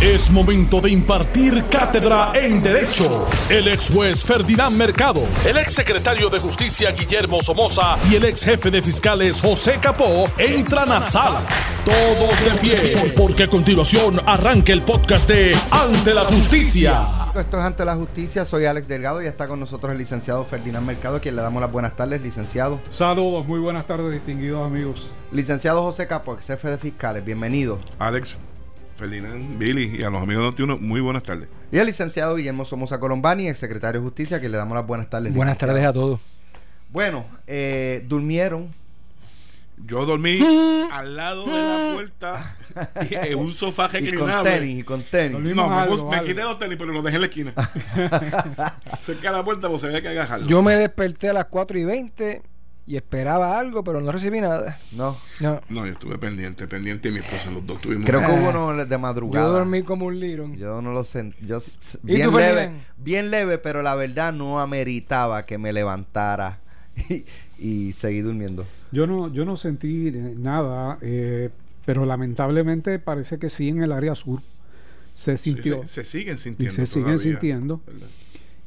Es momento de impartir cátedra en Derecho. El ex juez Ferdinand Mercado, el ex secretario de Justicia Guillermo Somoza y el ex jefe de fiscales José Capó entran a sala. Todos de pie, porque a continuación arranca el podcast de Ante la Justicia. Esto es Ante la Justicia, soy Alex Delgado y está con nosotros el licenciado Ferdinand Mercado, a quien le damos las buenas tardes, licenciado. Saludos, muy buenas tardes, distinguidos amigos. Licenciado José Capó, ex jefe de fiscales, bienvenido. Alex, Ferdinand, Billy y a los amigos de Notiuno, muy buenas tardes. Y el licenciado Guillermo Somoza Colombani, ex secretario de Justicia, a quien le damos las buenas tardes. Buenas licenciado. tardes a todos. Bueno, eh, durmieron. Yo dormí al lado de la puerta en un sofá Y con reclinable. tenis, y con tenis. No, me, Algo, me algo. quité los tenis, pero los dejé en la esquina. Cerca de la puerta, pues se veía que agajarlo. Yo me desperté a las 4 y 20 y esperaba algo, pero no recibí nada. No, No. No, yo estuve pendiente, pendiente y mi esposa, los dos tuvimos. creo que Ah. hubo uno de madrugada. Yo dormí como un lirón. Yo no lo sé. Yo s- ¿Y bien tú, leve, bien leve, pero la verdad no ameritaba que me levantara y, y seguí durmiendo. Yo no, yo no sentí eh, nada, eh, pero lamentablemente parece que sí en el área sur se Sí, sintió. se, se siguen sintiendo. Y se siguen sintiendo. ¿verdad?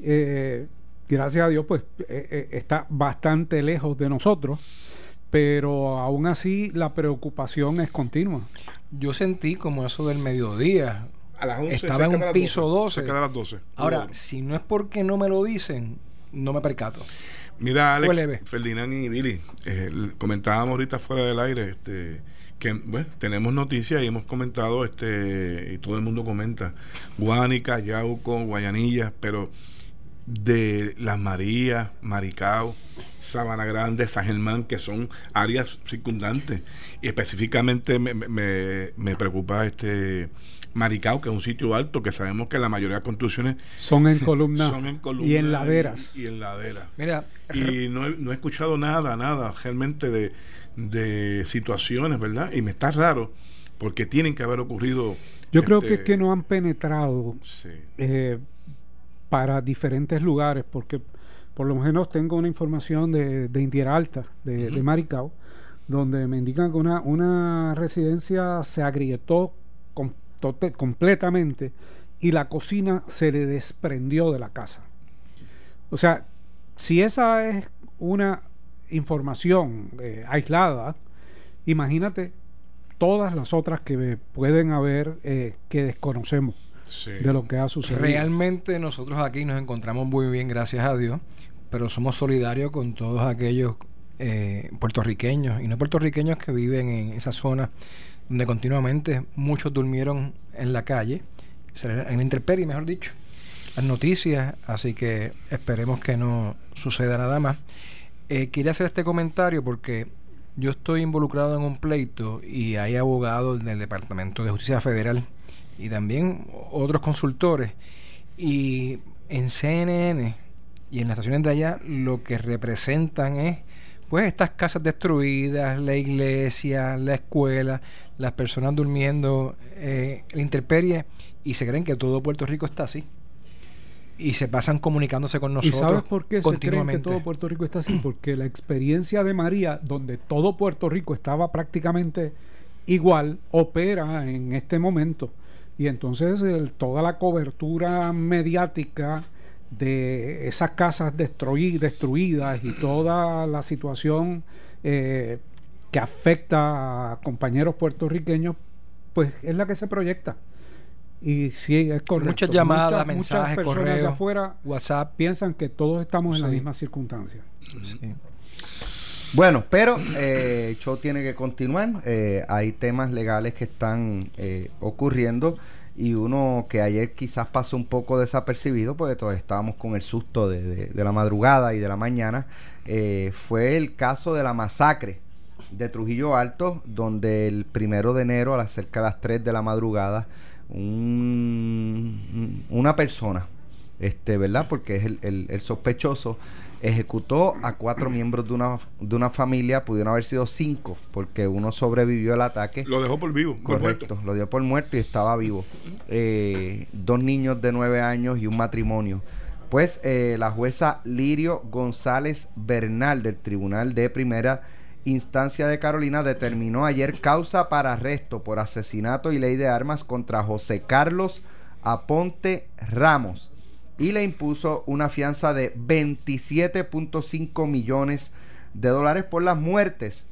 Eh, gracias a Dios, pues eh, eh, está bastante lejos de nosotros, pero aún así la preocupación es continua. Yo sentí como eso del mediodía. A las 11, Estaba en un piso 12. Cerca de las 12. Ahora, si no es porque no me lo dicen, no me percato. Mira, Alex. Ferdinand y Billy, eh, comentábamos ahorita fuera del aire este, que bueno, tenemos noticias y hemos comentado, este y todo el mundo comenta, Guánica, Yauco, Guayanilla, pero de Las Marías, Maricao, Sabana Grande, San Germán, que son áreas circundantes. Y específicamente me, me- me, preocupa este Maricao, que es un sitio alto, que sabemos que la mayoría de construcciones Son en columna, son en columna y en laderas. Y, y en laderas. Mira, Y no he, no he escuchado nada, nada realmente de, de situaciones, ¿verdad? Y me está raro porque tienen que haber ocurrido. Yo creo este, que es que no han penetrado Sí. eh, para diferentes lugares, porque por lo menos tengo una información de, de Indiera Alta, de, de Maricao, donde me indican que una, una residencia se agrietó com- completamente y la cocina se le desprendió de la casa. O sea, si esa es una información eh, aislada, imagínate todas las otras que pueden haber eh, que desconocemos sí. de lo que ha sucedido. realmente nosotros aquí nos encontramos muy bien, gracias a Dios, pero somos solidarios con todos aquellos eh, puertorriqueños y no puertorriqueños que viven en esa zona donde continuamente muchos durmieron en la calle, en la intemperie, mejor dicho, las noticias, así que esperemos que no suceda nada más. Eh, quería hacer este comentario porque yo estoy involucrado en un pleito y hay abogados del Departamento de Justicia Federal y también otros consultores. Y en CNN y en las estaciones de allá lo que representan es pues estas casas destruidas, la iglesia, la escuela, las personas durmiendo eh, la intemperie y se creen que todo Puerto Rico está así. Y se pasan comunicándose con ¿Y nosotros sabes por qué se creen que todo Puerto Rico está así? Porque la experiencia de María, donde todo Puerto Rico estaba prácticamente igual, opera en este momento. Y entonces el- toda la cobertura mediática de esas casas destruí- destruidas y toda la situación eh, que afecta a compañeros puertorriqueños, pues es la que se proyecta. Y sí, es correcto. Muchas llamadas, muchas mensajes, correos, afuera WhatsApp. piensan que todos estamos en las Sí. mismas circunstancias. Sí. Bueno, pero eh, el show tiene que continuar. Eh, hay temas legales que están eh, ocurriendo y uno que ayer quizás pasó un poco desapercibido porque todos estábamos con el susto de, la madrugada y de la mañana eh, fue el caso de la masacre de Trujillo Alto donde el primero de enero a las cerca de las 3 de la madrugada un- una persona este, ¿verdad? Porque es el- el sospechoso ejecutó a cuatro miembros de una, de una familia, pudieron haber sido cinco, porque uno sobrevivió al ataque. Lo dejó por vivo. Correcto, lo dio por muerto y estaba vivo. Eh, dos niños de nueve años y un matrimonio. Pues eh, la jueza Lirio González Bernal del Tribunal de Primera instancia de Carolina determinó ayer causa para arresto por asesinato y ley de armas contra José Carlos Aponte Ramos y le impuso una fianza de 27.5 millones de dólares por las muertes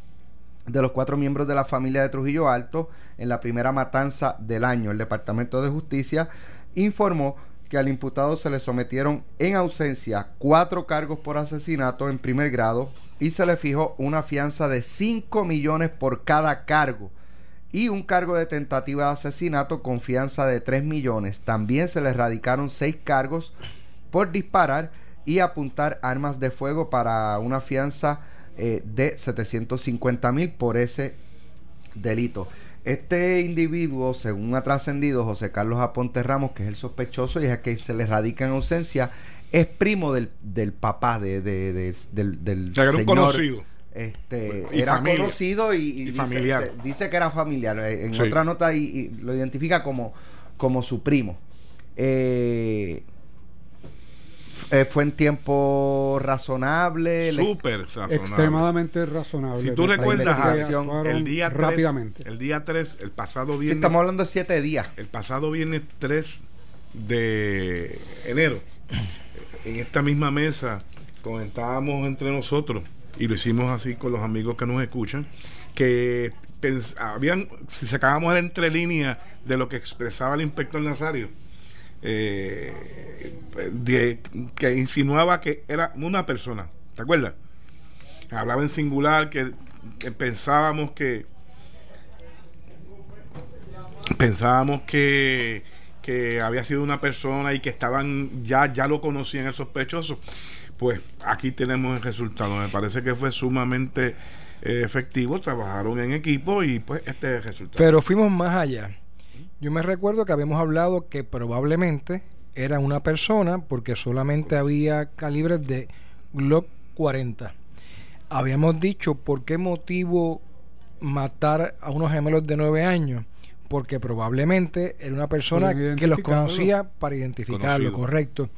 de los cuatro miembros de la familia de Trujillo Alto en la primera matanza del año. El Departamento de Justicia informó que al imputado se le sometieron en ausencia cuatro cargos por asesinato en primer grado y se le fijó una fianza de 5 millones por cada cargo y un cargo de tentativa de asesinato con fianza de 3 millones. También se le erradicaron seis cargos por disparar y apuntar armas de fuego para una fianza eh, de 750 mil por ese delito. Este individuo, según ha trascendido José Carlos Aponte Ramos, que es el sospechoso y es el que se le radica en ausencia, es primo del, del papá de, de, del, del señor. conocido. Este, era conocido y, dice, familiar. dice, que era familiar. Eh, en otra nota y, lo identifica como, como su primo. Eh, eh, fue en tiempo razonable. Súper razonable. Extremadamente razonable. Si tú recuerdas, el día 3, rápidamente. el día 3, el pasado viernes. estamos hablando de 7 días. El pasado viernes 3 de enero, en esta misma mesa, comentábamos entre nosotros, y lo hicimos así con los amigos que nos escuchan, que habían, si sacábamos la entrelínea de lo que expresaba el inspector Nazario, eh, que insinuaba que era una persona, ¿te acuerdas? Hablaba en singular, que, pensábamos que pensábamos que, que había sido una persona y que estaban ya ya lo conocían el sospechoso pues aquí tenemos el resultado me parece que fue sumamente eh, efectivo trabajaron en equipo y pues este es el resultado pero fuimos más allá yo me recuerdo que habíamos hablado que probablemente era una persona porque solamente había calibres de Glock 40. Habíamos dicho por qué motivo matar a unos gemelos de 9 años. Porque probablemente era una persona que los conocía para identificarlo, correcto.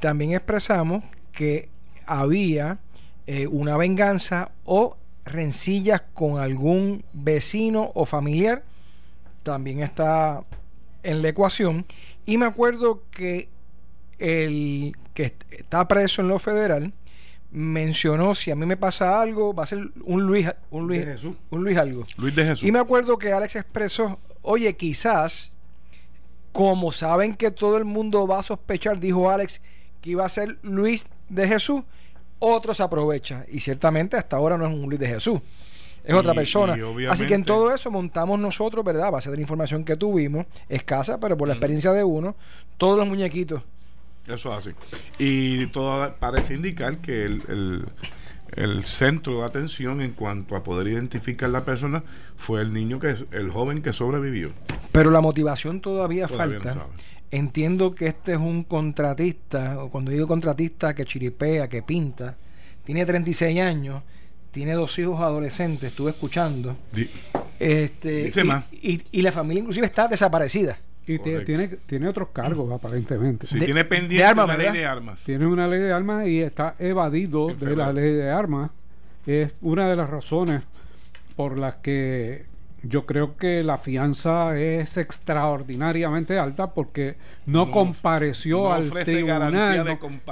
También expresamos que había eh, una venganza o rencillas con algún vecino o familiar también está en la ecuación. Y me acuerdo que el que está preso en lo federal mencionó si a mí me pasa algo va a ser un Luis un Luis un Luis algo Luis de Jesús. Y me acuerdo que Alex expresó oye quizás como saben que todo el mundo va a sospechar dijo Alex que iba a ser Luis de Jesús otros aprovecha y ciertamente hasta ahora no es un Luis de Jesús es otra persona. Así que en todo eso montamos nosotros, ¿verdad? Base de la información que tuvimos, escasa, pero por la experiencia de uno, todos los muñequitos. Eso es así. Y todo parece indicar que el, centro de atención en cuanto a poder identificar la persona fue el niño que el joven que sobrevivió. Pero la motivación todavía, falta. Entiendo que este es un contratista, o cuando digo contratista que chiripea, que pinta, tiene 36 años tiene dos hijos adolescentes, estuve escuchando. este, y, Y, la familia inclusive está desaparecida. Y tiene, tiene otros cargos, aparentemente. Sí, tiene pendiente una ley de armas. Tiene una ley de armas y está evadido de la ley de armas. Es una de las razones por las que yo creo que la fianza es extraordinariamente alta porque no, compareció al tribunal,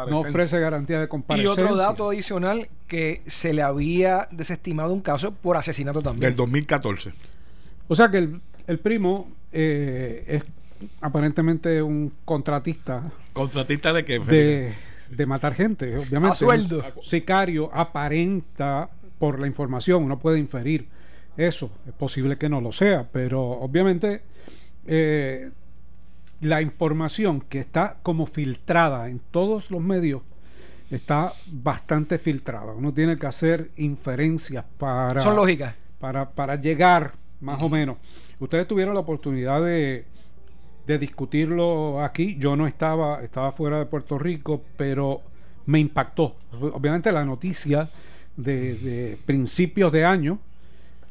no, ofrece garantía de comparecencia. Y otro dato adicional que se le había desestimado un caso por asesinato también. Del 2014. O sea que el, el primo eh, es aparentemente un contratista. ¿Contratista de qué? De, de matar gente, obviamente. A sueldo. sicario aparenta por la información, uno puede inferir eso. Es posible que no lo sea, pero obviamente eh, la información que está como filtrada en todos los medios está bastante filtrada. Uno tiene que hacer inferencias para... Son lógicas. Para, para llegar más o menos. Ustedes tuvieron la oportunidad de, de discutirlo aquí. Yo no estaba, estaba fuera de Puerto Rico, pero me impactó. Obviamente la noticia de, de principios de año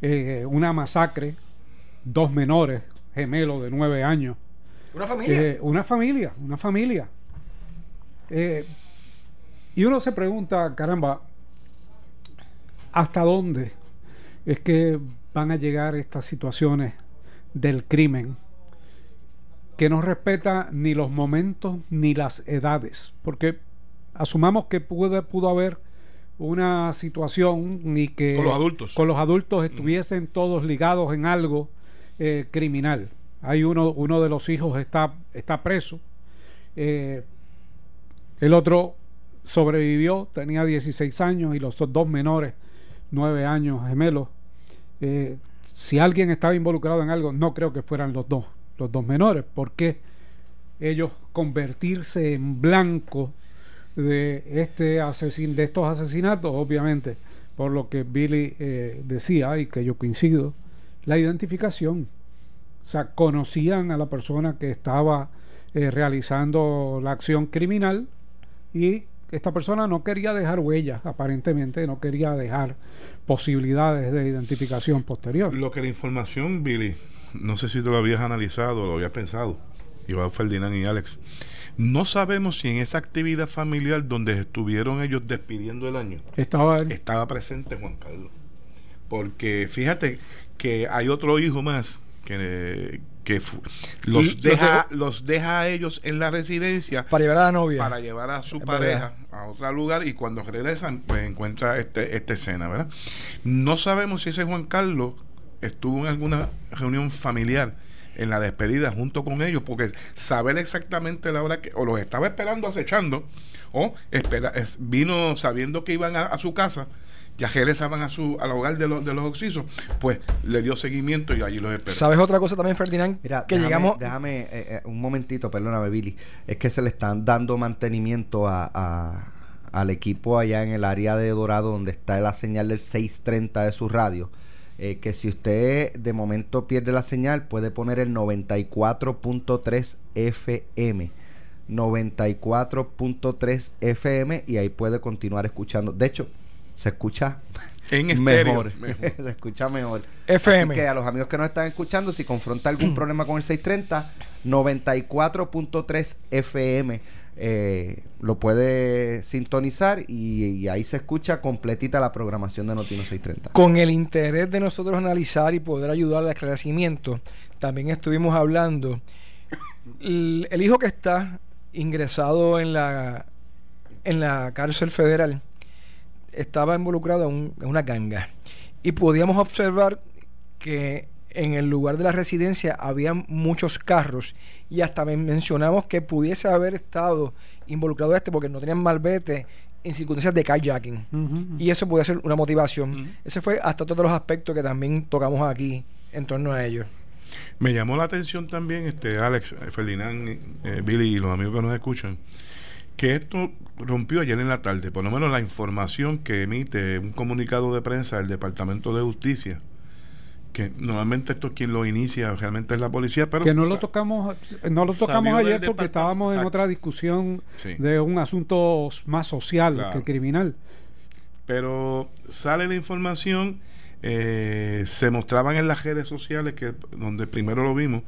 eh, una masacre, dos menores, gemelos de nueve años. ¿Una familia? Eh, una familia, una familia. Eh, y uno se pregunta, caramba, ¿hasta dónde es que van a llegar estas situaciones del crimen que no respeta ni los momentos ni las edades, porque asumamos que pudo, pudo haber una situación ni que con los adultos, con los adultos estuviesen todos ligados en algo eh, criminal. Hay uno, uno de los hijos está, está preso, eh, el otro sobrevivió, tenía 16 años y los dos menores, 9 años gemelos. Eh, si alguien estaba involucrado en algo, no creo que fueran los dos, los dos menores, porque ellos convertirse en blanco de este asesin de estos asesinatos, obviamente, por lo que Billy eh, decía y que yo coincido, la identificación. O sea, conocían a la persona que estaba eh, realizando la acción criminal y esta persona no quería dejar huellas, aparentemente, no quería dejar posibilidades de identificación posterior. Lo que la información, Billy, no sé si tú lo habías analizado o lo habías pensado, Iván Ferdinand y Alex, no sabemos si en esa actividad familiar donde estuvieron ellos despidiendo el año estaba, estaba presente Juan Carlos. Porque fíjate que hay otro hijo más que, que los deja los deja a ellos en la residencia para llevar a la novia. para llevar a su pareja a otro lugar y cuando regresan pues encuentra este esta escena verdad no sabemos si ese Juan Carlos estuvo en alguna reunión familiar en la despedida junto con ellos porque saber exactamente la hora que o los estaba esperando acechando o espera, vino sabiendo que iban a su casa ya regresaban a su, al hogar de, los de los oxisos, pues le dio seguimiento y allí los esperó. ¿Sabes otra cosa también, Ferdinand? Mira, que déjame, llegamos... Déjame eh, eh, un momentito, perdóname, Billy. Es que se le están dando mantenimiento a, al equipo allá en el área de Dorado, donde está la señal del 630 de su radio. Eh, que si usted de momento pierde la señal, puede poner el 94.3 FM. 94.3 FM y ahí puede continuar escuchando. De hecho, se escucha en mejor. se escucha mejor. FM. Así que a los amigos que nos están escuchando, si confronta algún problema con el 630, 94.3 FM. Eh, lo puede sintonizar y, ahí se escucha completita la programación de Notino 630. Con el interés de nosotros analizar y poder ayudar al esclarecimiento, también estuvimos hablando. El, el hijo que está ingresado en la, en la cárcel federal estaba involucrado en, una ganga. Y podíamos observar que en el lugar de la residencia había muchos carros y hasta mencionamos que pudiese haber estado involucrado este porque no tenían malvete en circunstancias de kayaking. Y eso puede ser una motivación. Ese fue hasta todos los aspectos que también tocamos aquí en torno a ellos. Me llamó la atención también, este Alex, Ferdinand, eh, Billy y los amigos que nos escuchan, que esto rompió ayer en la tarde, por lo menos la información que emite un comunicado de prensa del Departamento de Justicia, que normalmente esto quien lo inicia realmente es la policía, pero que no lo tocamos no lo tocamos ayer porque estábamos en otra discusión de un asunto más social que criminal. Pero sale la información eh, se mostraban en las redes sociales, que donde primero lo vimos,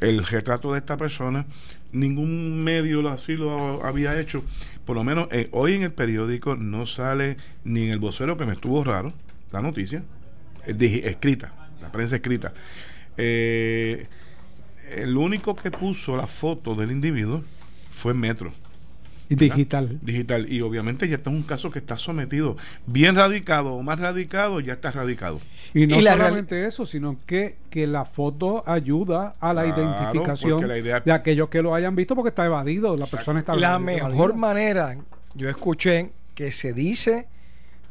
el retrato de esta persona. Ningún medio así lo había hecho. Por lo menos eh, hoy en el periódico no sale ni en el vocero, que me estuvo raro, la noticia, escrita, la prensa escrita. Eh, el único que puso la foto del individuo fue Metro. Digital. Digital. Y obviamente ya está un caso que está sometido, bien radicado o más radicado, ya está radicado. Y no solamente eso, sino que, que la foto ayuda a la identificación de aquellos que lo hayan visto porque está evadido, la persona está La mejor manera, yo escuché que se dice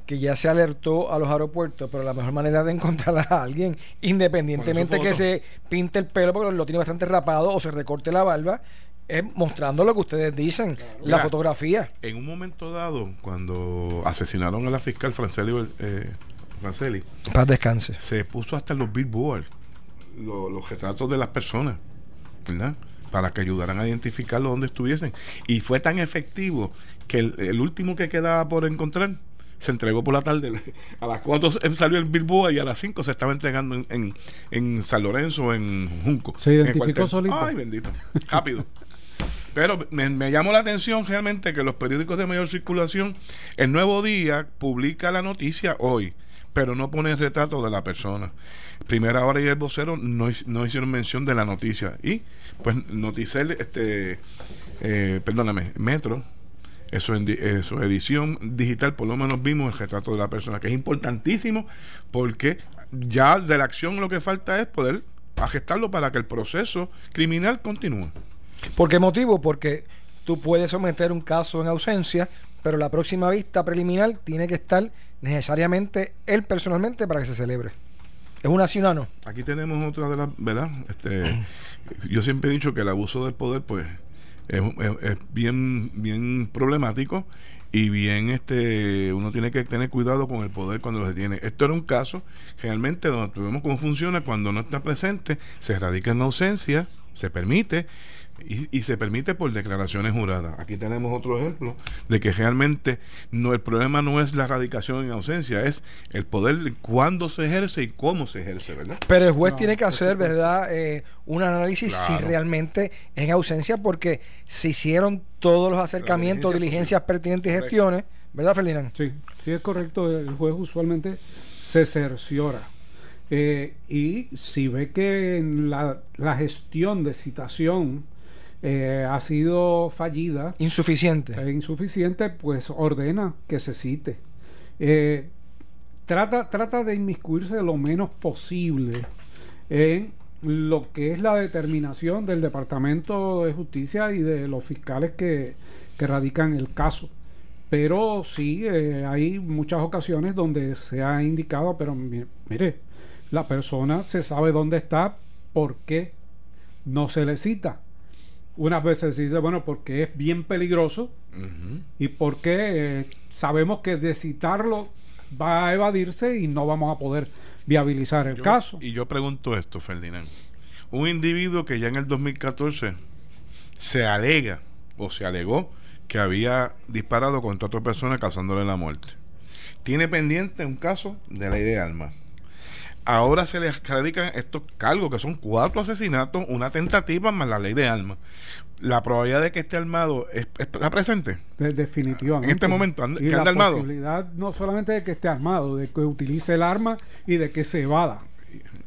que ya se alertó a los aeropuertos, pero la mejor manera de encontrar a alguien, independientemente que se pinte el pelo porque lo tiene bastante rapado o se recorte la barba, es mostrando lo que ustedes dicen, la fotografía. En un momento dado, cuando asesinaron a la fiscal Franceli, eh, Franceli Paz descanse. Se puso hasta los billboards, los retratos de las personas, ¿verdad? Para que ayudaran a identificarlo donde estuviesen. Y fue tan efectivo que el, último que quedaba por encontrar se entregó por la tarde. A las 4 salió el Billboard y a las 5 se estaba entregando en, en, San Lorenzo, en Junco. Se identificó solito. Ay, bendito. Rápido. Pero me, llamó la atención realmente que los periódicos de mayor circulación, el Nuevo Día publica la noticia hoy, pero no pone el retrato de la persona. Primera hora y el vocero no, no hicieron mención de la noticia. Y, pues, Noticel, este, eh, perdóname, Metro, eso en, su edición digital, por lo menos vimos el retrato de la persona, que es importantísimo porque ya de la acción lo que falta es poder gestarlo para que el proceso criminal continúe. ¿Por qué motivo? Porque tú puedes someter un caso en ausencia, pero la próxima vista preliminar tiene que estar necesariamente él personalmente para que se celebre. ¿Es una sí no? Aquí tenemos otra de las, ¿verdad? Este, yo siempre he dicho que el abuso del poder, pues, es, bien, bien problemático y bien este uno tiene que tener cuidado con el poder cuando lo tiene. Esto era un caso realmente donde vemos cómo funciona cuando no está presente, se radica en ausencia, se permite y, se permite por declaraciones juradas. Aquí tenemos otro ejemplo de que realmente no el problema no es la radicación en ausencia, es el poder cuándo se ejerce y cómo se ejerce, ¿verdad? Pero el juez tiene que hacer, ¿verdad? Eh, un análisis si realmente en ausencia, porque se hicieron todos los acercamientos, diligencias pertinentes y gestiones, ¿verdad, Ferdinand? Sí, sí es correcto. El juez usualmente se cerciora. Eh, y si ve que en la, la gestión de citación eh, ha sido fallida. Insuficiente. Eh, insuficiente, pues ordena que se cite. Eh, trata, trata de inmiscuirse lo menos posible en lo que es la determinación del Departamento de Justicia y de los fiscales que, que radican el caso. Pero sí, hay muchas ocasiones donde se ha indicado, pero mire, la persona se sabe dónde está, ¿por qué no se le cita? Unas veces se dice, bueno, porque es bien peligroso y porque eh, sabemos que de citarlo va a evadirse y no vamos a poder viabilizar el caso. Y yo pregunto esto, Ferdinand. Un individuo que ya en el 2014 se alega o se alegó que había disparado contra otra persona causándole la muerte. Tiene pendiente un caso de ley de armas ahora se le radican estos cargos, que son cuatro asesinatos, una tentativa más la ley de armas. La probabilidad de que esté armado es, la presente. Definitivamente. En este momento, y la posibilidad no solamente de que esté armado, de que utilice el arma y de que se evada.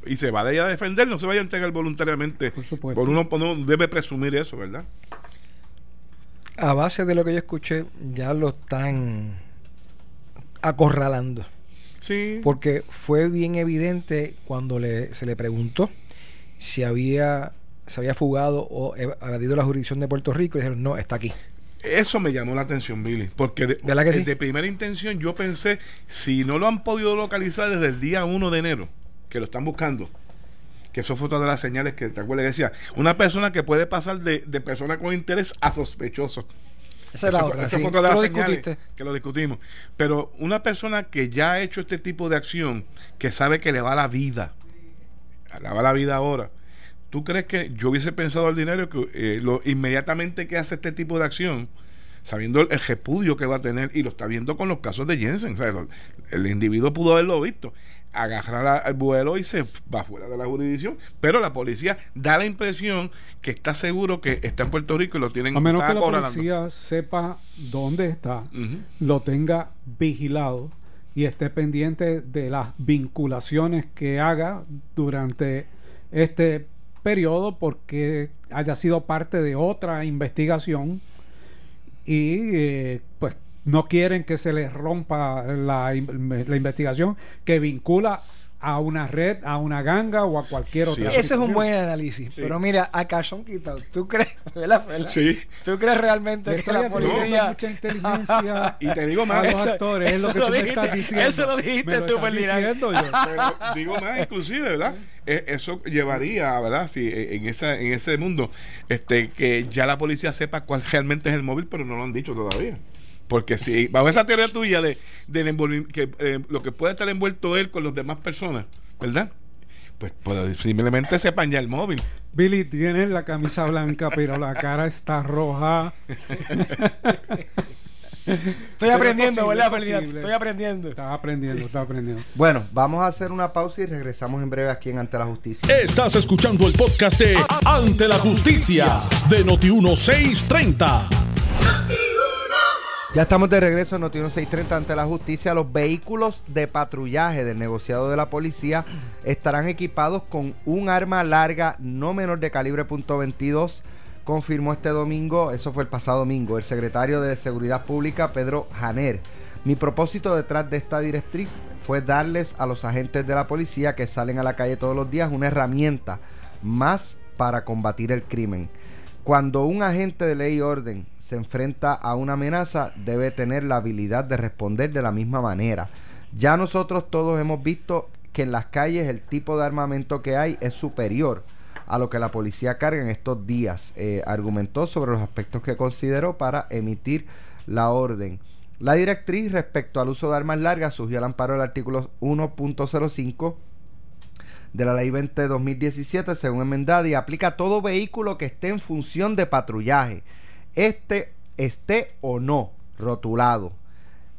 Y, se va de ella a defender, no se vaya a entregar voluntariamente. Por supuesto. Por uno, uno debe presumir eso, ¿verdad? A base de lo que yo escuché, ya lo están acorralando. Porque fue bien evidente cuando le, se le preguntó si había se había fugado o evadido la jurisdicción de Puerto Rico y dijeron, no, está aquí. Eso me llamó la atención, Billy, porque de, de primera intención yo pensé, si no lo han podido localizar desde el día 1 de enero, que lo están buscando, que eso fue otra de las señales que te acuerdas que decía, una persona que puede pasar de, de persona con interés a sospechoso. Esa, la otra, fue otra de las señales que lo discutimos. Pero una persona que ya ha hecho este tipo de acción, que sabe que le va la vida, le va la vida ahora, ¿tú crees que yo hubiese pensado al dinero que eh, lo, inmediatamente que hace este tipo de acción, sabiendo el, repudio que va a tener, y lo está viendo con los casos de Jensen, el individuo pudo haberlo visto, agarrar al vuelo y se va fuera de la jurisdicción. Pero la policía da la impresión que está seguro que está en Puerto Rico y lo tienen A menos que la policía sepa dónde está, lo tenga vigilado y esté pendiente de las vinculaciones que haga durante este periodo porque haya sido parte de otra investigación y eh, pues no quieren que se les rompa la, investigación que vincula a una red, a una ganga o a cualquier otra. Ese es un buen análisis. Pero mira, a Carson quitado, ¿tú crees, Sí. ¿Tú crees realmente que la policía mucha inteligencia y te digo más, a los actores, es lo que tú me estás diciendo. Eso lo dijiste tú, Ferdinand. Pero digo más, inclusive, ¿verdad? E, eso llevaría, ¿verdad? Si e, en esa en ese mundo este que ya la policía sepa cuál realmente es el móvil, pero no lo han dicho todavía. Porque si, bajo esa teoría tuya de, que eh, lo que puede estar envuelto él con las demás personas, ¿verdad? Pues, pues simplemente sepan ya el móvil. Billy tiene la camisa blanca, pero la cara está roja. Estoy aprendiendo, ¿verdad, Estoy aprendiendo. Está aprendiendo, está aprendiendo. Bueno, vamos a hacer una pausa y regresamos en breve aquí en Ante la Justicia. Estás escuchando el podcast de Ante la Justicia de Noti1630. Ya estamos de regreso en Noti 630 ante la justicia. Los vehículos de patrullaje del negociado de la policía estarán equipados con un arma larga no menor de calibre .22. Confirmó este domingo, eso fue el pasado domingo, el secretario de Seguridad Pública Pedro Janer. Mi propósito detrás de esta directriz fue darles a los agentes de la policía que salen a la calle todos los días una herramienta más para combatir el crimen. Cuando un agente de ley y orden se enfrenta a una amenaza, debe tener la habilidad de responder de la misma manera. Ya nosotros todos hemos visto que en las calles el tipo de armamento que hay es superior a lo que la policía carga en estos días. Eh, argumentó sobre los aspectos que consideró para emitir la orden. La directriz respecto al uso de armas largas surgió al amparo del artículo 1.05 de la Ley 20 2017, según enmendada, y aplica a todo vehículo que esté en función de patrullaje, este esté o no rotulado.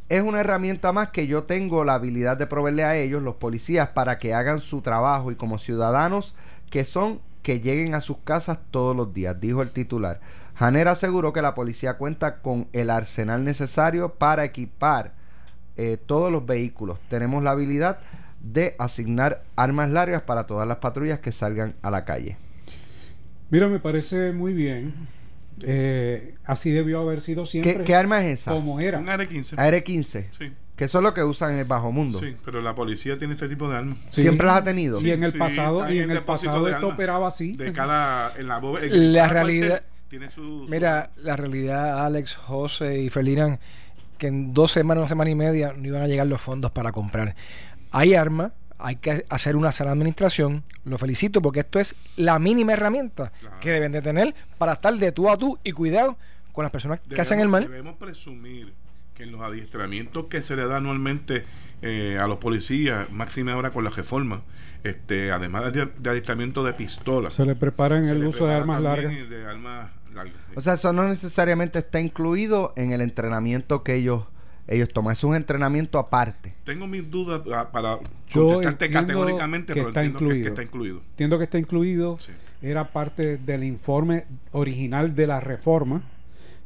Es una herramienta más que yo tengo la habilidad de proveerle a ellos, los policías, para que hagan su trabajo y como ciudadanos que son que lleguen a sus casas todos los días, dijo el titular. Janer aseguró que la policía cuenta con el arsenal necesario para equipar eh, todos los vehículos. Tenemos la habilidad de asignar armas largas para todas las patrullas que salgan a la calle. Mira, me parece muy bien. Eh, así debió haber sido siempre. ¿Qué, arma es esa? Como era. Un AR-15. AR-15. Sí. Que eso es lo que usan en el bajo mundo. Sí, pero la policía tiene este tipo de armas. Siempre las ha tenido. Y en el pasado, y en el pasado esto operaba así. De cada, en la, la realidad. Tiene su, mira, la realidad, Alex, José y Ferdinand, que en dos semanas, una semana y media, no iban a llegar los fondos para comprar hay armas, hay que hacer una sana administración. Lo felicito porque esto es la mínima herramienta que deben de tener para estar de tú a tú y cuidado con las personas que hacen el mal. Debemos presumir que en los adiestramientos que se le da anualmente eh, a los policías, máxima ahora con la reforma, este, además de, adiestramiento de pistolas, se le prepara en el uso de armas largas. O sea, eso no necesariamente está incluido en el entrenamiento que ellos ellos toman. Es un entrenamiento aparte. Tengo mis dudas ah, para contestarte categóricamente, pero está incluido. Que, está incluido. Entiendo que está incluido. Era parte del informe original de la reforma.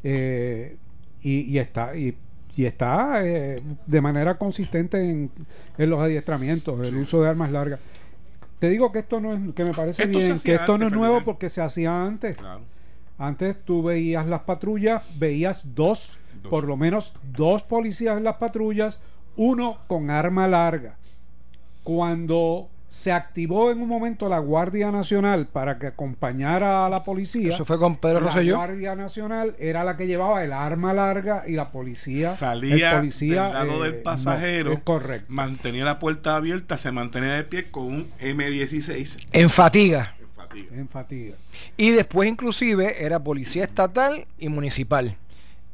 Eh, y, está. Y, está eh, de manera consistente en, los adiestramientos, el uso de armas largas. Te digo que esto no es, que me parece bien, que esto no es nuevo porque se hacía antes. Antes tú veías las patrullas, veías dos por lo menos dos policías en las patrullas, uno con arma larga. Cuando se activó en un momento la Guardia Nacional para que acompañara a la policía. Eso fue con Pedro Rosselló. La Guardia Nacional era la que llevaba el arma larga y la policía. Salía el policía, del lado del eh, pasajero. correcto. Mantenía la puerta abierta, se mantenía de pie con un M16. En fatiga. En fatiga. En fatiga. Y después inclusive era policía estatal y municipal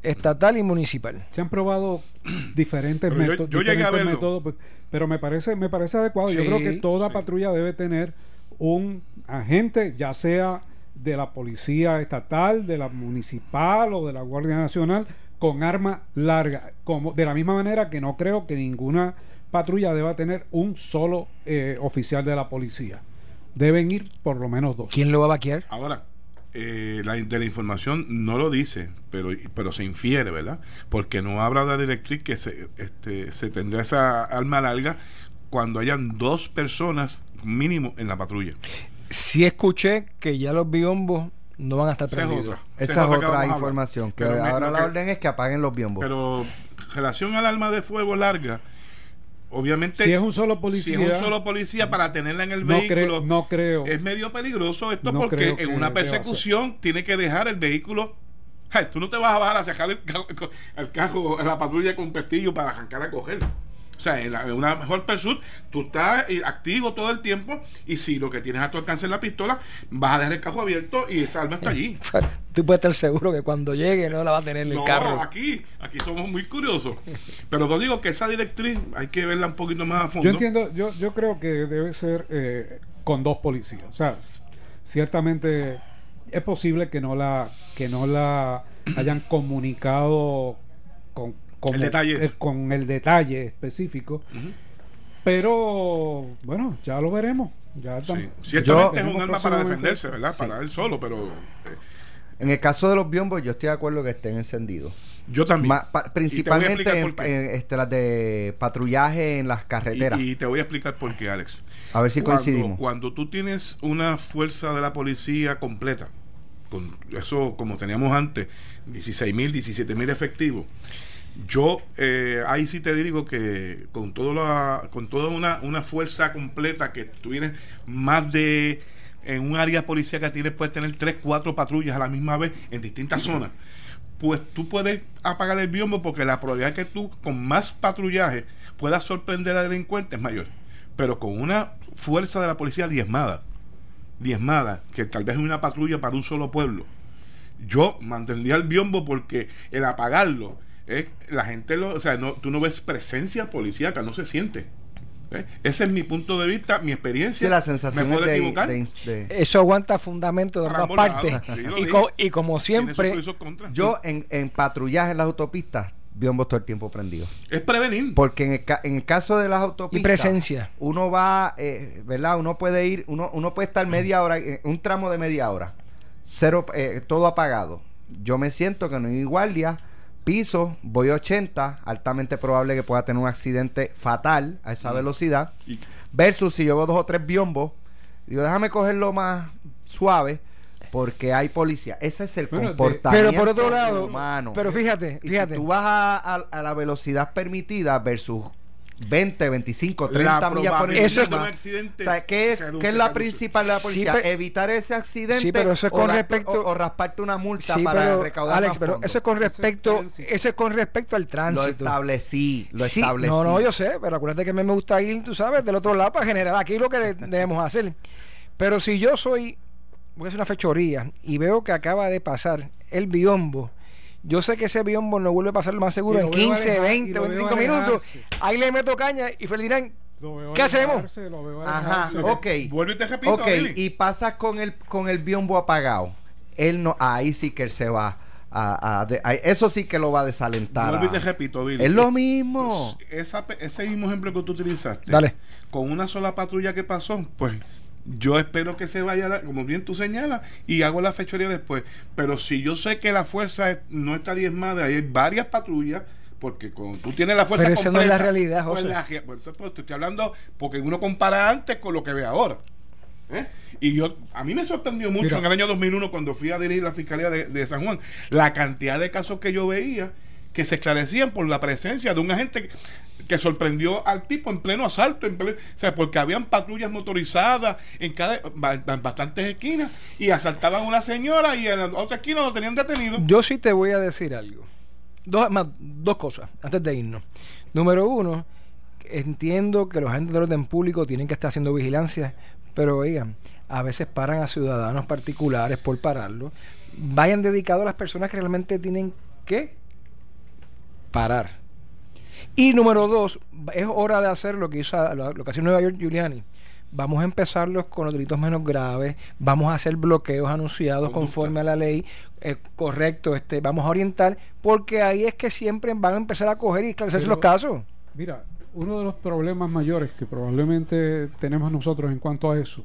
estatal y municipal. Se han probado diferentes, métodos, pues, pero me parece, me parece adecuado. yo creo que toda patrulla debe tener un agente, ya sea de la policía estatal, de la municipal o de la Guardia Nacional, con arma larga. Como, de la misma manera que no creo que ninguna patrulla deba tener un solo eh, oficial de la policía. Deben ir por lo menos dos. ¿Quién lo va a vaquear? Ahora, eh, la, de la información no lo dice, pero, pero se infiere, ¿verdad? Porque no habla de la directriz que se, este, se tendrá esa alma larga cuando hayan dos personas mínimo en la patrulla. Si escuché que ya los biombos no van a estar prendidos. Esa es otra, información. Que ahora la orden es que apaguen los biombos. Pero relación al alma de fuego larga, obviamente si es un solo policía si es un solo policía para tenerla en el vehículo no creo. es medio peligroso esto porque en una persecución tiene que dejar el vehículo tú no te vas a bajar a sacar el, el, carro la patrulla con pestillo para arrancar a coger o sea, en, una mejor pursuit, tú estás eh, activo todo el tiempo y si lo que tienes a tu alcance es la pistola, vas a dejar el carro abierto y esa arma está allí. tú puedes estar seguro que cuando llegue no la va a tener en el carro. aquí, aquí somos muy curiosos. Pero yo digo que esa directriz hay que verla un poquito más a fondo. Yo entiendo, yo, yo creo que debe ser eh, con dos policías. O sea, ciertamente es posible que no la que no la hayan comunicado con con el, detalle con el detalle específico. Pero bueno, ya lo veremos. Ya Ciertamente es un arma para defenderse, ¿verdad? Para él solo, pero. Eh, en el caso de los biombos, yo estoy de acuerdo que estén encendidos. Yo también. Ma- pa- principalmente en, en, este, las de patrullaje en las carreteras. Y, y te voy a explicar por qué, Alex. a ver si cuando, coincidimos. Cuando tú tienes una fuerza de la policía completa, con eso como teníamos antes, 16 mil, 17 mil efectivos, yo eh, ahí sí te digo que con todo la, con toda una, una fuerza completa que tú tienes más de en un área policíaca tienes puedes tener 3, 4 patrullas a la misma vez en distintas zonas. Pues tú puedes apagar el biombo porque la probabilidad que tú con más patrullaje puedas sorprender a delincuentes es mayor. Pero con una fuerza de la policía diezmada, diezmada, que tal vez es una patrulla para un solo pueblo, yo mantendría el biombo porque el apagarlo, es, la gente, lo, o sea, no, tú no ves presencia policíaca, no se siente. ¿eh? Ese es mi punto de vista, mi experiencia. Sí, la sensación me es puedo de, equivocar. de- de- Eso aguanta fundamento de ambas partes. sí, y, co- y como siempre, y. Yo en, en patrullaje en las autopistas, biombo todo el tiempo prendido. es prevenir. Porque en el, ca- en el caso de las y autopistas, presencia. uno va, eh, ¿verdad? Uno puede ir, uno, uno puede estar media hora, eh, un tramo de media hora, cero, eh, todo apagado. Yo me siento que no hay guardia, piso, voy a 80, altamente probable que pueda tener un accidente fatal a esa velocidad, Y- versus si yo veo dos o tres biombos, digo, déjame cogerlo más suave. Porque hay policía. Ese es el Bueno, comportamiento Pero por otro lado, humano. pero fíjate, Y fíjate. si tú vas a, a- a la velocidad permitida versus 20, 25, 30 La millas por Eso es- un accidente o sea, ¿qué es, reduce, qué es la principal de la Sí, policía? Evitar ese accidente Sí, pero eso es o con darte- respecto- o, o rasparte una multa Sí, para pero, recaudar Alex, más pero fondos. eso es con Eso es respecto, eso es con respecto al Lo tránsito. establecí, lo Sí, establecí. no, no, yo sé, pero acuérdate que a mí me gusta ir, tú sabes, del otro lado para generar aquí lo que de- debemos hacer. Pero si yo soy, voy a hacer una fechoría y veo que acaba de pasar el biombo, yo sé que ese biombo no vuelve a pasar lo más seguro en lo veo 15, alejar- y 20, lo veo 25 minutos. Ahí le meto caña y Ferdinand, Lo veo ¿Qué hacemos? Ajá, ok. Vuelvo y te repito, Ok, Billy. y pasas con el, con el biombo apagado. Él no, ahí sí que él se va a, a- de- a- eso sí que lo va a desalentar. Vuelvo y te repito, Billy. es lo mismo. Esa pe- ese mismo ejemplo que tú utilizaste, Dale. con una sola patrulla que pasó, pues yo espero que se vaya, la- como bien tú señalas, y hago la fechoría después. Pero si yo sé que la fuerza no está diezmada, hay varias patrullas, porque cuando tú tienes la fuerza Pero eso no es la realidad, pues José. la pues, pues, te estoy hablando porque uno compara antes con lo que ve ahora. ¿eh? Y yo, a mí me sorprendió mucho Mira. en el año 2001 cuando fui a dirigir la Fiscalía de, de San Juan, la cantidad de casos que yo veía que se esclarecían por la presencia de un agente que, sorprendió al tipo en pleno asalto, en pleno- o sea, porque habían patrullas motorizadas en cada bastantes esquinas y asaltaban a una señora y en la otra esquina lo tenían detenido. Yo sí te voy a decir algo. Dos, más, dos cosas antes de irnos. Número uno, entiendo que los agentes de orden público tienen que estar haciendo vigilancia, pero oigan, a veces paran a ciudadanos particulares por pararlo. Vayan dedicados a las personas que realmente tienen que parar. Y número dos, es hora de hacer lo que hizo lo, lo que hace Nueva York Giuliani. Vamos a empezarlos con los delitos menos graves, vamos a hacer bloqueos anunciados Conducta. conforme a la ley, eh, correcto, este, vamos a orientar, porque ahí es que siempre van a empezar a coger y esclarecerse los casos. Mira, uno de los problemas mayores que probablemente tenemos nosotros en cuanto a eso,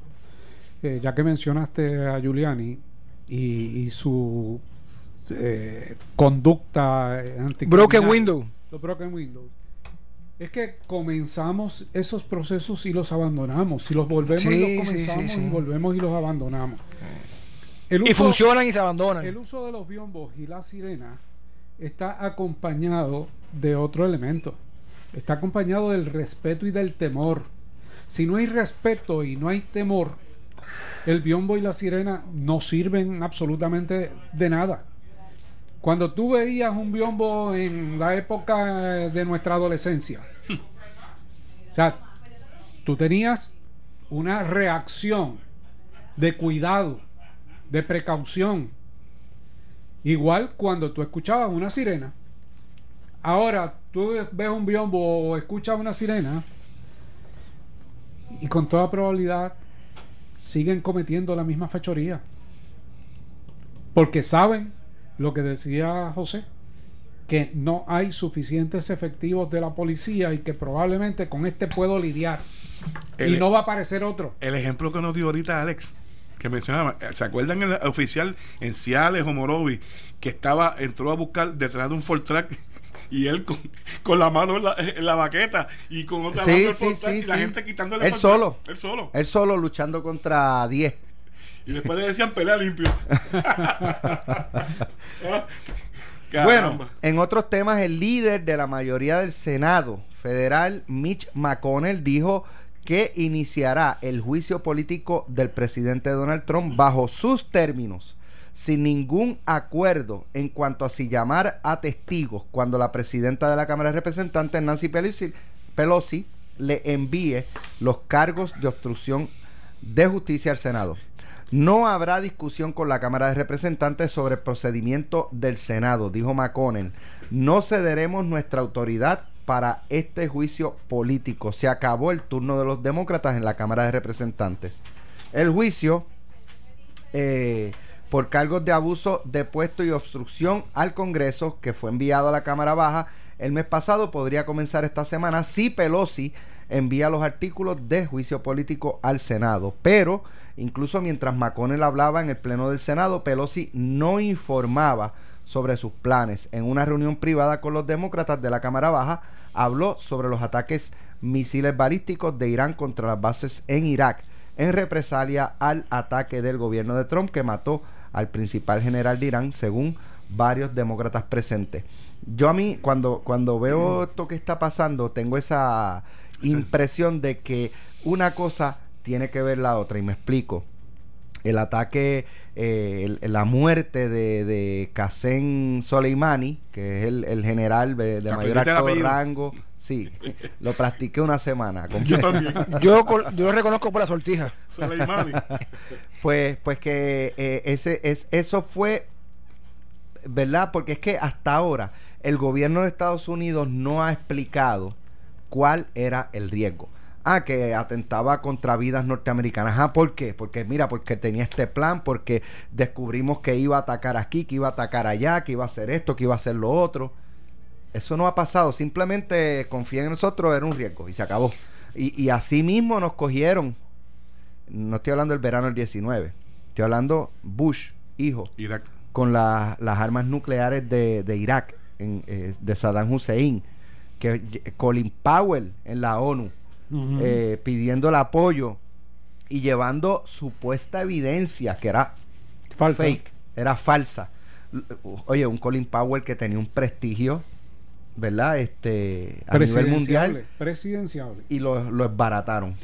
eh, ya que mencionaste a Giuliani y, y su eh, conducta Broken window. los broken windows, es que comenzamos esos procesos y los abandonamos. Si los volvemos Sí, y los comenzamos sí. y volvemos y los abandonamos. El Y uso- funcionan y se abandonan. el uso de los biombos y la sirena está acompañado de otro elemento. Está acompañado del respeto y del temor. Si no hay respeto y no hay temor, el biombo y la sirena no sirven absolutamente de nada. Cuando tú veías un biombo en la época de nuestra adolescencia, o sea, tú tenías una reacción de cuidado, de precaución. Igual cuando tú escuchabas una sirena. Ahora tú ves un biombo o escuchas una sirena y con toda probabilidad siguen cometiendo la misma fechoría. Porque saben lo que decía José, que no hay suficientes efectivos de la policía y que probablemente con este puedo lidiar. y El- no va a aparecer otro. El ejemplo que nos dio ahorita Alex, que mencionaba, ¿se acuerdan el oficial en Ciales o Morovi que estaba, entró a buscar detrás de un Ford Track y él con, la mano en la, baqueta y con otra mano el y la gente quitándole él solo. Él solo. Él solo luchando contra 10 y después le decían pelea limpio bueno en otros temas el líder de la mayoría del senado federal Mitch McConnell dijo que iniciará el juicio político del presidente Donald Trump bajo sus términos sin ningún acuerdo en cuanto a si llamar a testigos cuando la presidenta de la Cámara de Representantes, Nancy Pelosi, Pelosi le envíe los cargos de obstrucción de justicia al Senado. No habrá discusión con la Cámara de Representantes sobre el procedimiento del Senado, dijo McConnell. No cederemos nuestra autoridad para este juicio político. Se acabó el turno de los demócratas en la Cámara de Representantes. El juicio eh, por cargos de abuso de puesto y obstrucción al Congreso, que fue enviado a la Cámara Baja el mes pasado, podría comenzar esta semana si Pelosi envía los artículos de juicio político al Senado. Pero, incluso mientras McConnell hablaba en el Pleno del Senado, Pelosi no informaba sobre sus planes. En una reunión privada con los demócratas de la Cámara Baja, habló sobre los ataques misiles balísticos de Irán contra las bases en Irak, en represalia al ataque del gobierno de Trump que mató al principal general de Irán, según varios demócratas presentes. Yo a mí, cuando, cuando veo esto que está pasando, tengo esa impresión de que una cosa tiene que ver la otra, y me explico. El ataque, eh, la muerte de, de Qasem Soleimani, que es el, general de, mayor alto rango. Sí, lo practiqué una semana. Yo también. yo, yo lo reconozco por la sortija. Soleimani. pues, pues que eh, ese, es, eso fue, ¿verdad? Porque es que hasta ahora el gobierno de Estados Unidos no ha explicado cuál era el riesgo. Ah, que atentaba contra vidas norteamericanas. Ah, ¿por qué? Porque mira, porque tenía este plan, porque descubrimos que iba a atacar aquí, que iba a atacar allá, que iba a hacer esto, que iba a hacer lo otro. Eso no ha pasado. Simplemente confía en nosotros, era un riesgo y se acabó. Y, y así mismo nos cogieron. No estoy hablando del verano del 19. Estoy hablando Bush, hijo. Irak. Con las armas nucleares de, de Irak, en, eh, de Saddam Hussein. Que Colin Powell en la ONU eh, pidiendo el apoyo y llevando supuesta evidencia que era fake, era falsa. Oye, un Colin Powell que tenía un prestigio, ¿verdad? Este, a nivel mundial. Presidencial. Y lo, lo esbarataron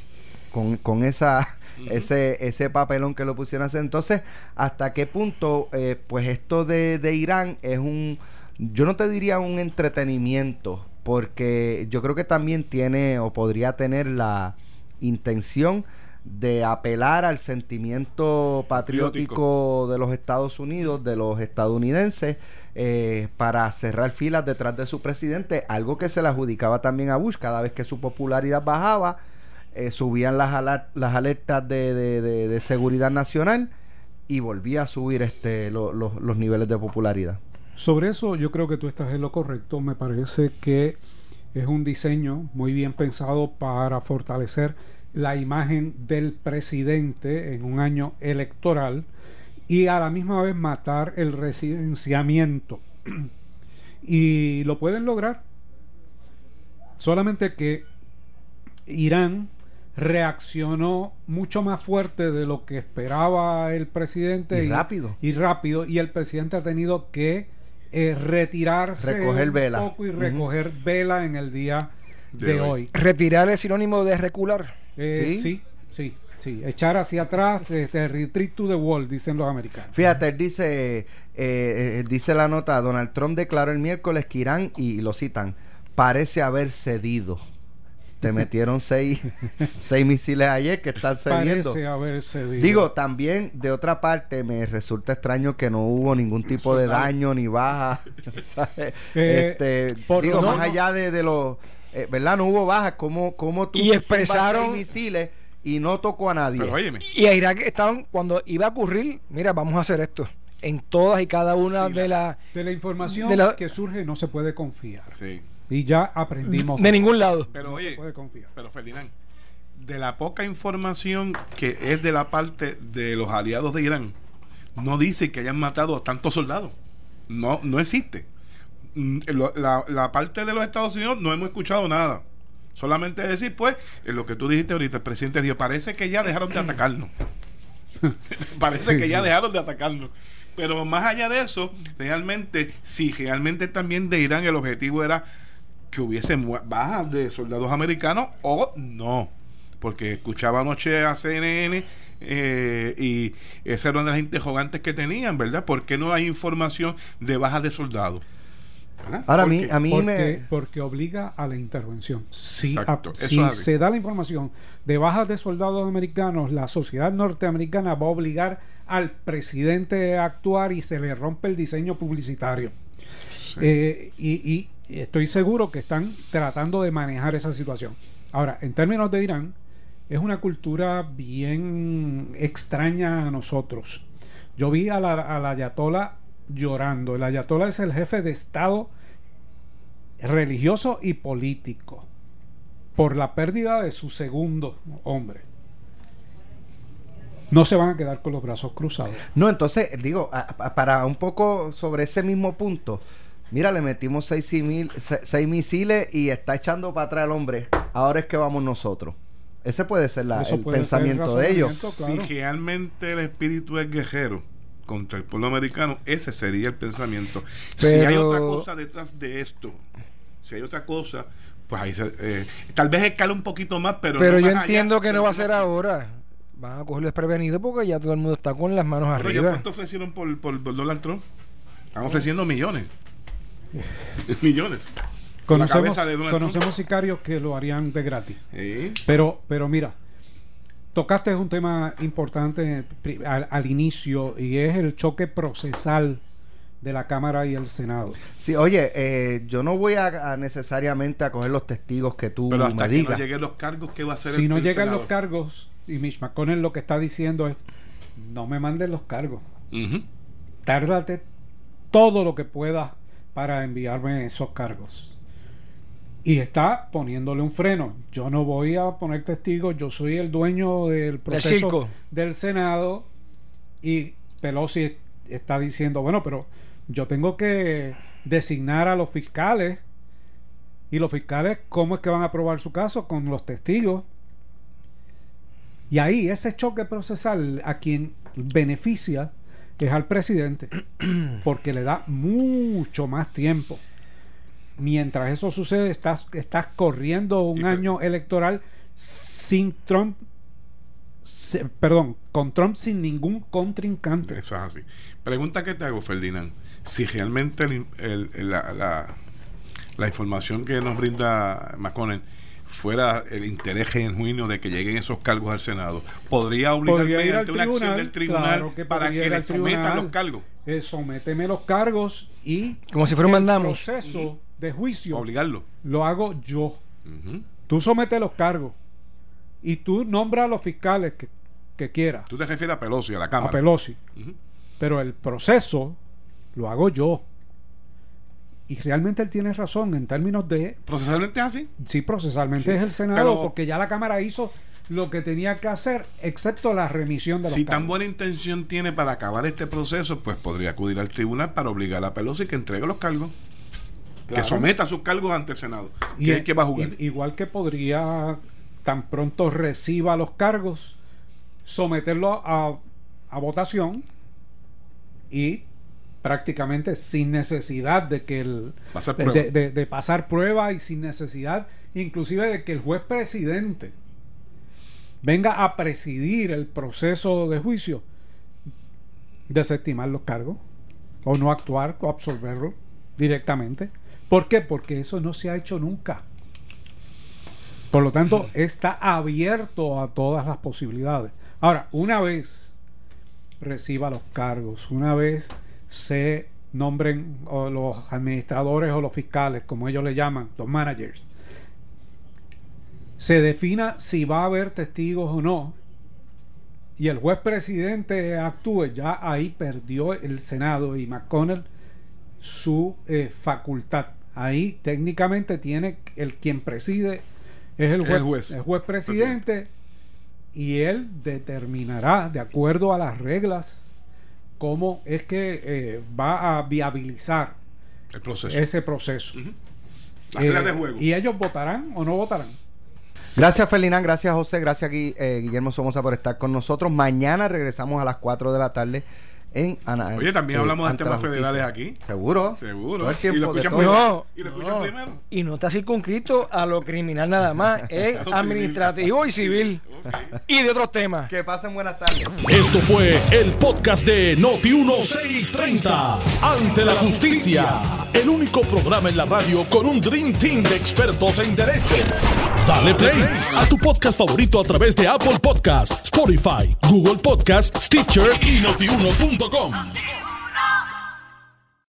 con, con esa, ese, ese papelón que lo pusieron a hacer. Entonces, ¿hasta qué punto, eh, pues esto de, de Irán es un, yo no te diría un entretenimiento, porque yo creo que también tiene o podría tener la intención de apelar al sentimiento patriótico, de los Estados Unidos, de los estadounidenses, eh, para cerrar filas detrás de su presidente, algo que se le adjudicaba también a Bush cada vez que su popularidad bajaba, eh, subían las, las alertas de, de, seguridad nacional y volvía a subir este, los niveles de popularidad. Sobre eso yo creo que tú estás en lo correcto. Me parece que es un diseño muy bien pensado para fortalecer la imagen del presidente en un año electoral y a la misma vez matar el residenciamiento. y lo pueden lograr. Solamente que Irán reaccionó mucho más fuerte de lo que esperaba el presidente. Y, rápido. Y rápido. Y el presidente ha tenido que eh, retirarse recoger un vela. poco y recoger vela en el día de, hoy. ¿Retirar es sinónimo de recular? Eh, ¿Sí? sí, sí, Echar hacia atrás, este, retreat to the wall, dicen los americanos. Fíjate, él dice, eh, dice la nota, Donald Trump declaró el miércoles que Irán, y lo citan, parece haber cedido te metieron seis, seis misiles ayer que están cediendo. Digo, también de otra parte me resulta extraño que no hubo ningún tipo de daño ni baja. Eh, este, digo, más allá de, de los, eh, ¿verdad? No hubo bajas. como como tú y expresaron seis misiles y no tocó a nadie? y a Irak estaban cuando iba a ocurrir, mira, vamos a hacer esto en todas y cada una de las de la información que surge no se puede confiar. Sí. Y ya aprendimos. De ningún lado. Pero oye, pero Ferdinand, de la poca información que es de la parte de los aliados de Irán, no dice que hayan matado a tantos soldados. no, no existe. Mm, la, la parte de los Estados Unidos no hemos escuchado nada. Solamente decir, pues, lo que tú dijiste ahorita, el presidente dijo, parece que ya dejaron de atacarnos. parece que ya dejaron de atacarnos. Pero más allá de eso, realmente, si realmente también de Irán el objetivo era que hubiese bajas de soldados americanos o no. Porque escuchaba anoche a CNN eh, y esa era una de las interrogantes que tenían, ¿verdad? ¿Por qué no hay información de bajas de soldados? Ahora a mí, a mí porque, me... porque obliga a la intervención. Si, si se da la información de bajas de soldados americanos, la sociedad norteamericana va a obligar al presidente a actuar y se le rompe el diseño publicitario. Eh, y, estoy seguro que están tratando de manejar esa situación. Ahora, en términos de Irán, es una cultura bien extraña a nosotros. Yo vi a la, a llorando. El ayatollah es el jefe de Estado religioso y político por la pérdida de su segundo hombre. No se van a quedar con los brazos cruzados. No, entonces, digo, para un poco sobre ese mismo punto, mira, le metimos seis, seis misiles y está echando para atrás el hombre. Ahora es que vamos nosotros. Ese puede ser el pensamiento de ellos. Si realmente el espíritu es guerrero, contra el pueblo americano, ese sería el pensamiento. Si hay otra cosa detrás de esto, si hay otra cosa, pues ahí se, eh, tal vez escala un poquito más, pero... Pero yo entiendo que no va a ser ahora. Van a cogerlo desprevenido porque ya todo el mundo está con las manos arriba. ¿Cuánto ofrecieron por, por, Donald Trump? Están ofreciendo millones. millones. Conocemos, conocemos sicarios que lo harían de gratis. Pero, pero mira, Tocaste un tema importante al, inicio y es el choque procesal de la Cámara y el Senado. Sí, oye, eh, yo no voy a, necesariamente a coger los testigos que tú Pero hasta que no lleguen los cargos, ¿qué va a hacer Si no llegan los cargos, y Mitch McConnell lo que está diciendo es, no me manden los cargos. Tárdate todo lo que puedas para enviarme esos cargos y está poniéndole un freno. Yo no voy a poner testigos, yo soy el dueño del proceso del Senado y Pelosi está diciendo, bueno, pero yo tengo que designar a los fiscales y los fiscales, ¿cómo es que van a probar su caso? Con los testigos. Y ahí ese choque procesal a quien beneficia es al presidente, porque le da mucho más tiempo mientras eso sucede, estás, estás corriendo un año electoral sin Trump, perdón, con Trump sin ningún contrincante. Eso es así. Pregunta que te hago, Ferdinand. Si realmente la, la, información que nos brinda McConnell fuera el interés genuino de que lleguen esos cargos al Senado, podría obligar mediante una acción del tribunal para que le sometan los cargos. Eh, sométeme los cargos y como si fuera un mandamos proceso de juicio obligarlo. lo hago yo. Tú sometes los cargos y tú nombras a los fiscales que, que quieras tú te refieres a Pelosi a la cámara. A Pelosi. Pero el proceso lo hago yo y realmente él tiene razón en términos de procesalmente es así sí procesalmente es el senado porque ya la cámara hizo lo que tenía que hacer, excepto la remisión de los Si tan buena intención tiene para acabar este proceso, pues podría acudir al tribunal para obligar a Pelosi que entregue los cargos. Que someta sus cargos ante el Senado. Y es que va a jugar. Igual que podría, tan pronto reciba los cargos, someterlo a, a votación y prácticamente sin necesidad de que el de, de, pasar prueba y sin necesidad inclusive de que el juez presidente venga a presidir el proceso de juicio, desestimar los cargos o no actuar o absorberlo directamente. ¿Por qué? Porque eso no se ha hecho nunca. Por lo tanto, está abierto a todas las posibilidades. Ahora, una vez reciba los cargos, una vez se nombren los administradores o los fiscales, como ellos le llaman, los managers, se defina si va a haber testigos o no, y el juez presidente actúe, ya ahí perdió el Senado y McConnell su eh, facultad. Ahí técnicamente tiene el quien preside es el juez, el juez, presidente. Y él determinará de acuerdo a las reglas cómo es que eh, va a viabilizar El proceso. ese proceso. Las Eh, reglas de juego. ¿Y ellos votarán o no votarán? Gracias, Ferdinand. Gracias, José. Gracias, Gui- eh, Guillermo Somoza, por estar con nosotros. Mañana regresamos a las 4 de la tarde en Ana. Oye, también eh, hablamos de temas federales aquí. Seguro. Seguro. Todo el Y lo escuchan primero. No, Y lo escuchan no. primero. Y no está circunscrito a lo criminal nada más, es administrativo y civil. Y de otros temas. Que pasen buenas tardes. Esto fue el podcast de Noti1630. Ante la justicia. El único programa en la radio con un Dream Team de expertos en derecho. Dale play a tu podcast favorito a través de Apple Podcasts, Spotify, Google Podcasts, Stitcher y notiuno.com. Chumba.com.